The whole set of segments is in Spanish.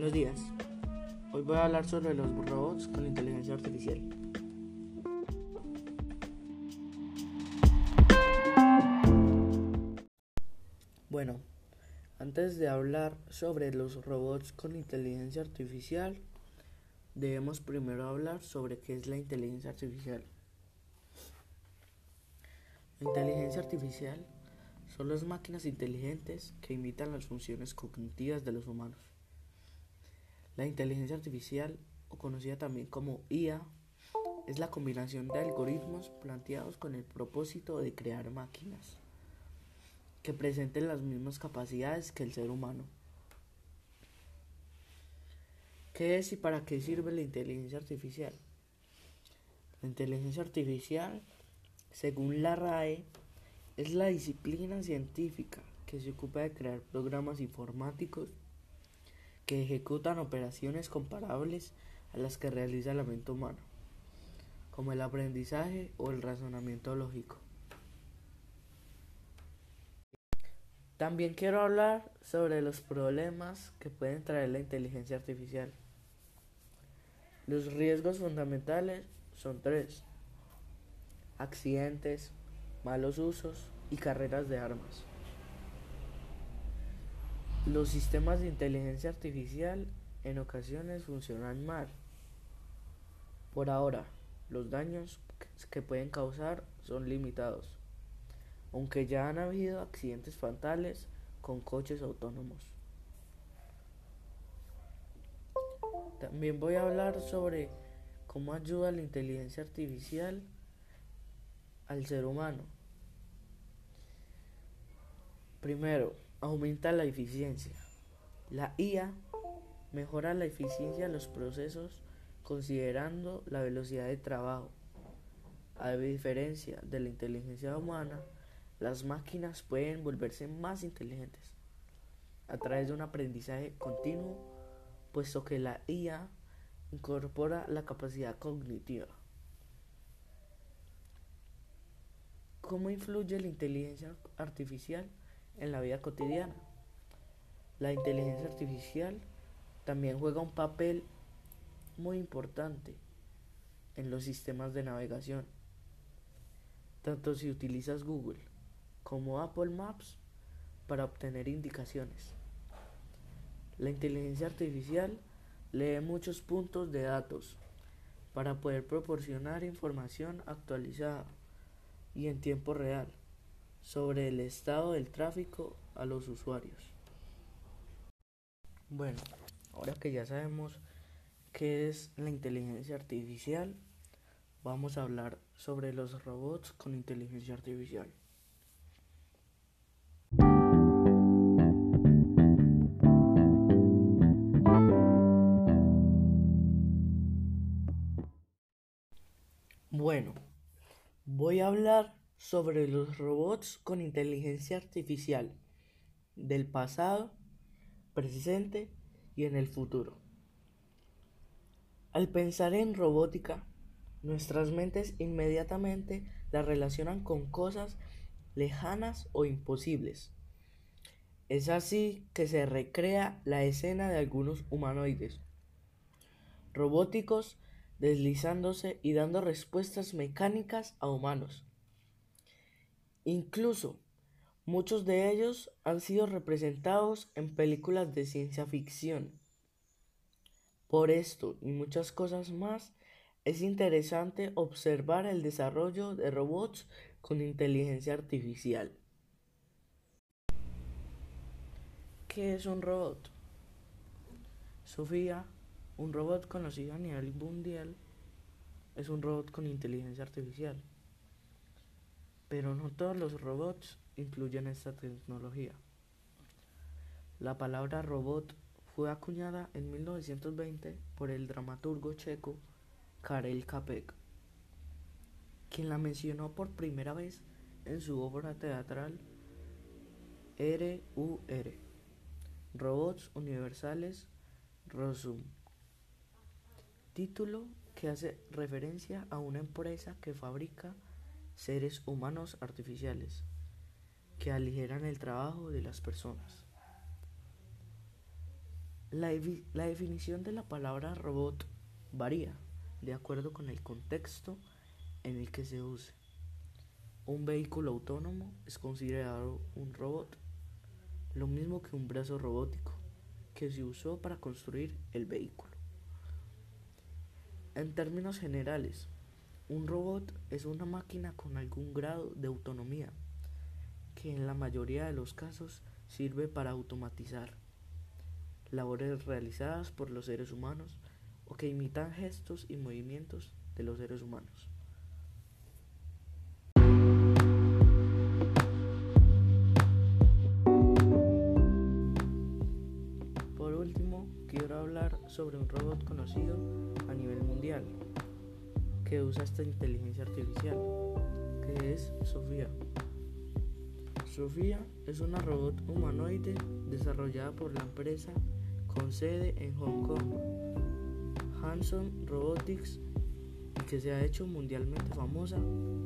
Buenos días. Hoy voy a hablar sobre los robots con inteligencia artificial. Bueno, antes de hablar sobre los robots con inteligencia artificial, debemos primero hablar sobre qué es la inteligencia artificial. La inteligencia artificial son las máquinas inteligentes que imitan las funciones cognitivas de los humanos. La inteligencia artificial, o conocida también como IA, es la combinación de algoritmos planteados con el propósito de crear máquinas que presenten las mismas capacidades que el ser humano. ¿Qué es y para qué sirve la inteligencia artificial? La inteligencia artificial, según la RAE, es la disciplina científica que se ocupa de crear programas informáticos que ejecutan operaciones comparables a las que realiza la mente humana, como el aprendizaje o el razonamiento lógico. También quiero hablar sobre los problemas que pueden traer la inteligencia artificial. Los riesgos fundamentales son tres. Accidentes, malos usos y carreras de armas. Los sistemas de inteligencia artificial en ocasiones funcionan mal. Por ahora, los daños que pueden causar son limitados, aunque ya han habido accidentes fatales con coches autónomos. También voy a hablar sobre cómo ayuda la inteligencia artificial al ser humano. Primero, aumenta la eficiencia. La IA mejora la eficiencia de los procesos considerando la velocidad de trabajo. A diferencia de la inteligencia humana, las máquinas pueden volverse más inteligentes a través de un aprendizaje continuo, puesto que la IA incorpora la capacidad cognitiva. ¿Cómo influye la inteligencia artificial en la vida cotidiana? La inteligencia artificial también juega un papel muy importante en los sistemas de navegación. Tanto si utilizas Google como Apple Maps para obtener indicaciones. La inteligencia artificial lee muchos puntos de datos para poder proporcionar información actualizada y en tiempo real sobre el estado del tráfico a los usuarios. Bueno, ahora que ya sabemos qué es la inteligencia artificial, vamos a hablar sobre los robots con inteligencia artificial. Bueno, voy a hablar sobre los robots con inteligencia artificial del pasado, presente y en el futuro. Al pensar en robótica, nuestras mentes inmediatamente la relacionan con cosas lejanas o imposibles. Es así que se recrea la escena de algunos humanoides robóticos deslizándose y dando respuestas mecánicas a humanos. Incluso muchos de ellos han sido representados en películas de ciencia ficción. Por esto y muchas cosas más, es interesante observar el desarrollo de robots con inteligencia artificial. ¿Qué es un robot? Sofía, un robot conocido a nivel mundial, es un robot con inteligencia artificial. Pero no todos los robots incluyen esta tecnología. La palabra robot fue acuñada en 1920 por el dramaturgo checo Karel Capek, quien la mencionó por primera vez en su obra teatral R.U.R. Robots Universales Rosum, título que hace referencia a una empresa que fabrica seres humanos artificiales que aligeran el trabajo de las personas. La, definición de la palabra robot varía de acuerdo con el contexto en el que se use. Un vehículo autónomo es considerado un robot, lo mismo que un brazo robótico que se usó para construir el vehículo. En términos generales, un robot es una máquina con algún grado de autonomía que en la mayoría de los casos sirve para automatizar labores realizadas por los seres humanos o que imitan gestos y movimientos de los seres humanos. Por último, quiero hablar sobre un robot conocido a nivel mundial que usa esta inteligencia artificial, que es Sofía. Sofía es una robot humanoide desarrollada por la empresa con sede en Hong Kong Hanson Robotics y que se ha hecho mundialmente famosa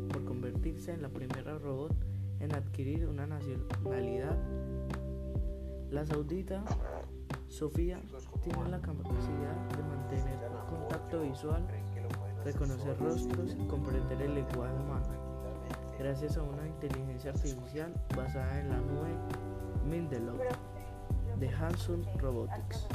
por convertirse en la primera robot en adquirir una nacionalidad. La saudita Sofía tiene la capacidad de mantener contacto visual, reconocer rostros y comprender el lenguaje humano, gracias a una inteligencia artificial basada en la nube Mendelov de Hanson Robotics.